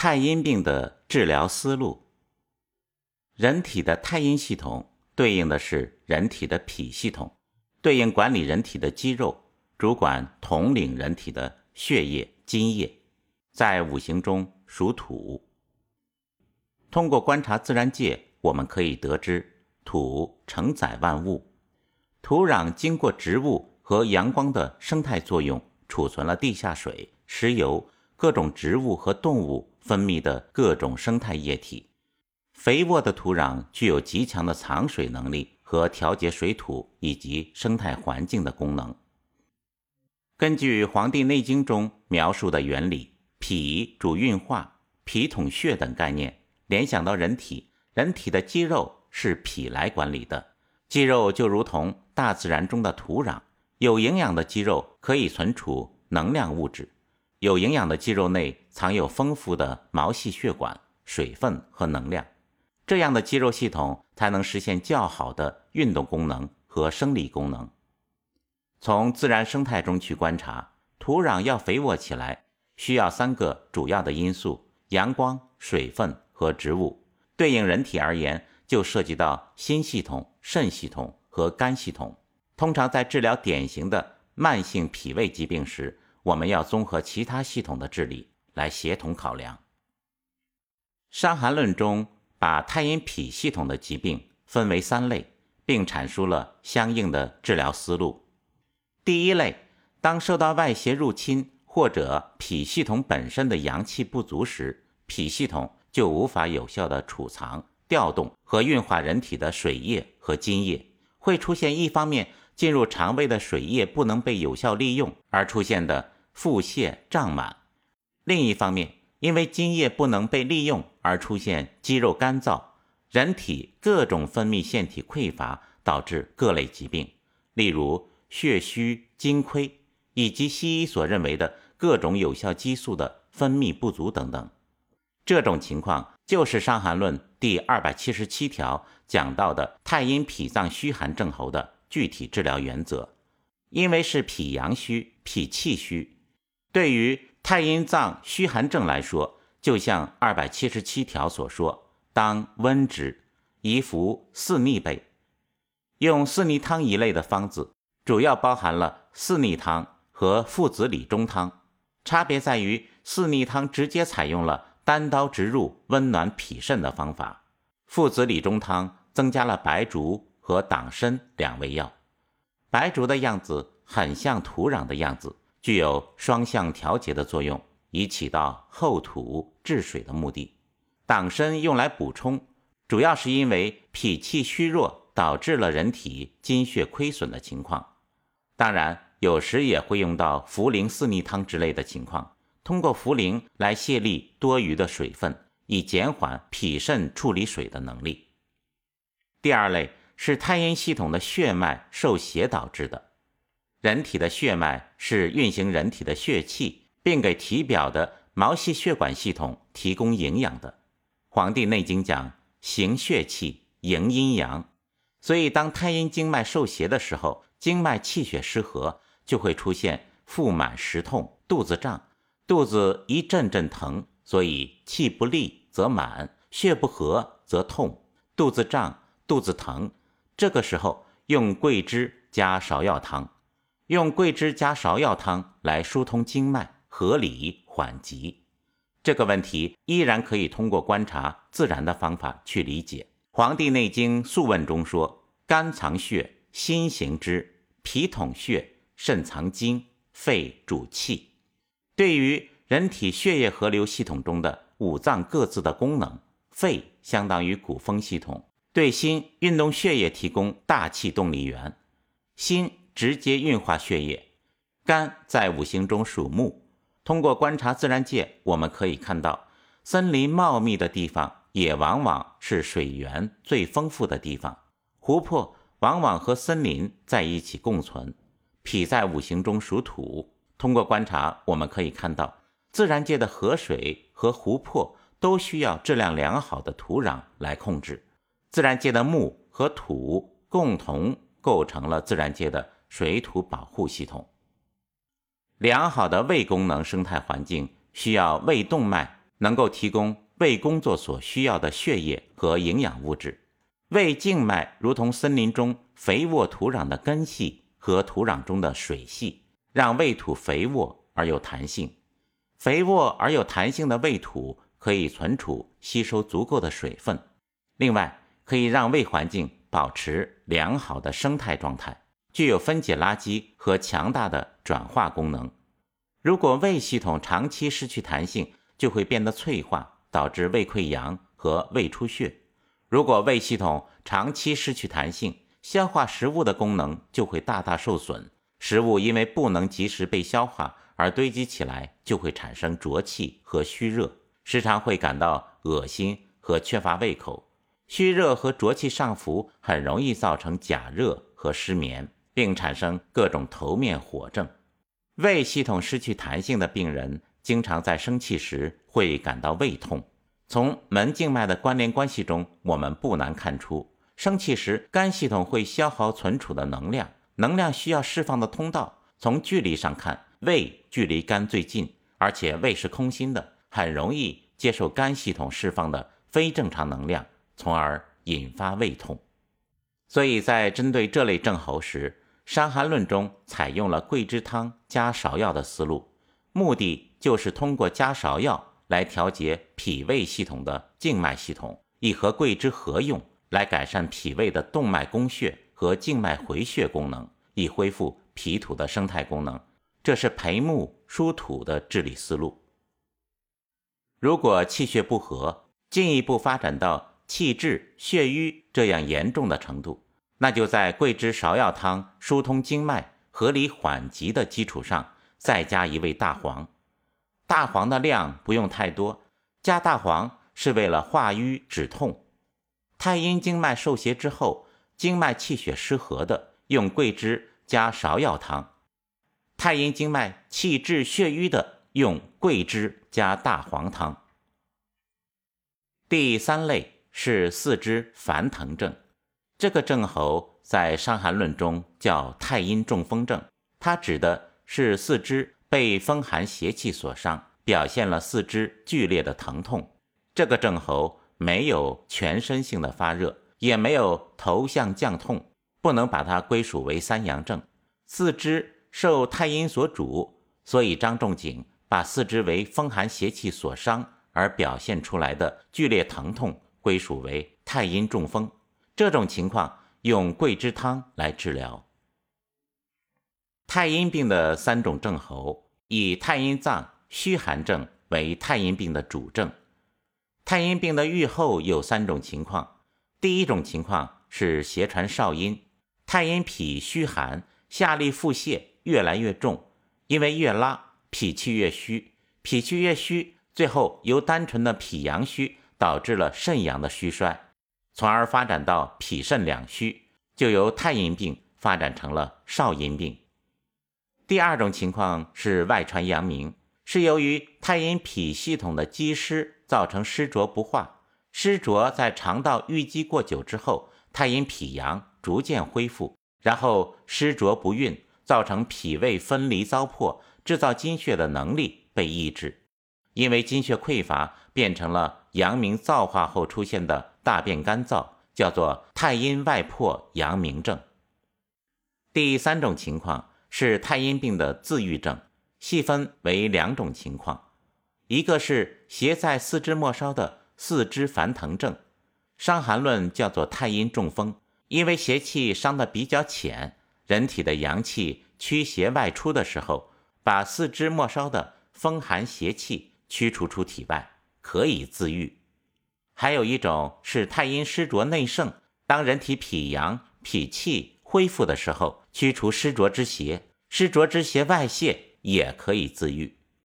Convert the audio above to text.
太阴病的治疗思路。人体的太阴系统对应的是人体的脾系统，对应管理人体的肌肉，主管统领人体的血液、津液，在五行中属土。通过观察自然界，我们可以得知，土承载万物，土壤经过植物和阳光的生态作用，储存了地下水、石油。各种植物和动物分泌的各种生态液体，肥沃的土壤具有极强的藏水能力和调节水土以及生态环境的功能。根据《黄帝内经》中描述的原理，脾主运化，脾统血等概念，联想到人体，人体的肌肉是脾来管理的。肌肉就如同大自然中的土壤，有营养的肌肉可以存储能量物质。有营养的肌肉内藏有丰富的毛细血管、水分和能量，这样的肌肉系统才能实现较好的运动功能和生理功能。从自然生态中去观察，土壤要肥沃起来，需要三个主要的因素：阳光、水分和植物。对应人体而言，就涉及到心系统、肾系统和肝系统。通常在治疗典型的慢性脾胃疾病时，我们要综合其他系统的治理来协同考量。《伤寒论》中把太阴脾系统的疾病分为三类，并阐述了相应的治疗思路。第一类，当受到外邪入侵或者脾系统本身的阳气不足时，脾系统就无法有效的储藏、调动和运化人体的水液和津液，会出现一方面进入肠胃的水液不能被有效利用而出现的。腹泻胀满，另一方面，因为津液不能被利用而出现肌肉干燥，人体各种分泌腺体匮乏，导致各类疾病，例如血虚、精亏，以及西医所认为的各种有效激素的分泌不足等等。这种情况就是《伤寒论》第二百七十七条讲到的太阴脾脏虚寒症候的具体治疗原则，因为是脾阳虚、脾气虚。对于太阴脏虚寒症来说，就像二百七十七条所说，当温之，宜服四逆贝。用四逆汤一类的方子，主要包含了四逆汤和附子理中汤，差别在于四逆汤直接采用了单刀直入、温暖脾肾的方法，附子理中汤增加了白术和党参两味药。白术的样子很像土壤的样子。具有双向调节的作用，以起到厚土治水的目的。党参用来补充，主要是因为脾气虚弱导致了人体精血亏损的情况。当然，有时也会用到茯苓四逆汤之类的情况，通过茯苓来泄利多余的水分，以减缓脾肾处理水的能力。第二类是太阴系统的血脉受邪导致的。人体的血脉是运行人体的血气，并给体表的毛细血管系统提供营养的。《黄帝内经》讲行血气，营阴阳，所以当太阴经脉受邪的时候，经脉气血失和，就会出现腹满食痛、肚子胀、肚子一阵阵疼。所以气不利则满，血不和则痛，肚子胀、肚子疼。这个时候用桂枝加芍药汤。用桂枝加芍药汤来疏通经脉，合理缓急。这个问题依然可以通过观察自然的方法去理解。《黄帝内经·素问》中说：“肝藏血，心行之；脾统血，肾藏精，肺主气。”对于人体血液河流系统中的五脏各自的功能，肺相当于鼓风系统，对心运动血液提供大气动力源，心。直接运化血液，肝在五行中属木。通过观察自然界，我们可以看到，森林茂密的地方也往往是水源最丰富的地方。湖泊往往和森林在一起共存。脾在五行中属土。通过观察，我们可以看到，自然界的河水和湖泊都需要质量良好的土壤来控制。自然界的木和土共同构成了自然界的。水土保护系统，良好的胃功能生态环境需要胃动脉能够提供胃工作所需要的血液和营养物质。胃静脉如同森林中肥沃土壤的根系和土壤中的水系，让胃土肥沃而有弹性。肥沃而有弹性的胃土可以存储、吸收足够的水分，另外可以让胃环境保持良好的生态状态，具有分解垃圾和强大的转化功能。如果胃系统长期失去弹性，就会变得脆化，导致胃溃疡和胃出血。如果胃系统长期失去弹性，消化食物的功能就会大大受损。食物因为不能及时被消化而堆积起来，就会产生浊气和虚热，时常会感到恶心和缺乏胃口。虚热和浊气上浮，很容易造成假热和失眠，并产生各种头面火症。胃系统失去弹性的病人，经常在生气时会感到胃痛。从门静脉的关联关系中，我们不难看出，生气时肝系统会消耗存储的能量，能量需要释放的通道。从距离上看，胃距离肝最近，而且胃是空心的，很容易接受肝系统释放的非正常能量，从而引发胃痛。所以在针对这类症候时，《伤寒论》中采用了桂枝汤加芍药的思路，目的就是通过加芍药。来调节脾胃系统的静脉系统，以和桂枝合用来改善脾胃的动脉供血和静脉回血功能，以恢复脾土的生态功能。这是培木疏土的治理思路。如果气血不和，进一步发展到气滞血瘀这样严重的程度，那就在桂枝芍药汤疏通经脉、合理缓急的基础上，再加一味大黄。大黄的量不用太多，加大黄是为了化瘀止痛。太阴经脉受邪之后，经脉气血失和的，用桂枝加芍药汤；太阴经脉气滞血瘀的，用桂枝加大黄汤。第三类是四肢烦疼症，这个症候在《伤寒论》中叫太阴中风症，它指的是四肢。被风寒邪气所伤，表现了四肢剧烈的疼痛。这个症候没有全身性的发热，也没有头项降痛，不能把它归属为三阳症。四肢受太阴所主，所以张仲景把四肢为风寒邪气所伤而表现出来的剧烈疼痛归属为太阴中风。这种情况用桂枝汤来治疗。太阴病的三种症候，以太阴脏虚寒症为太阴病的主症。太阴病的预后有三种情况：第一种情况是邪传少阴，太阴脾虚寒，下利腹泻越来越重，因为越拉脾气越虚，脾气越虚，最后由单纯的脾阳虚导致了肾阳的虚衰，从而发展到脾肾两虚，就由太阴病发展成了少阴病。第二种情况是外传阳明，是由于太阴脾系统的积湿造成湿浊不化，湿浊在肠道淤积过久之后，太阴脾阳逐渐恢复，然后湿浊不运，造成脾胃分离糟粕，制造精血的能力被抑制，因为精血匮乏，变成了阳明燥化后出现的大便干燥，叫做太阴外破阳明症。第三种情况。是太阴病的自愈症，细分为两种情况，一个是邪在四肢末梢的四肢烦疼症，《伤寒论》叫做太阴中风，因为邪气伤得比较浅，人体的阳气驱邪外出的时候，把四肢末梢的风寒邪气驱除出体外，可以自愈。还有一种是太阴湿浊内盛，当人体脾阳脾气。恢复的时候，驱除湿浊之邪，湿浊之邪外泄也可以自愈。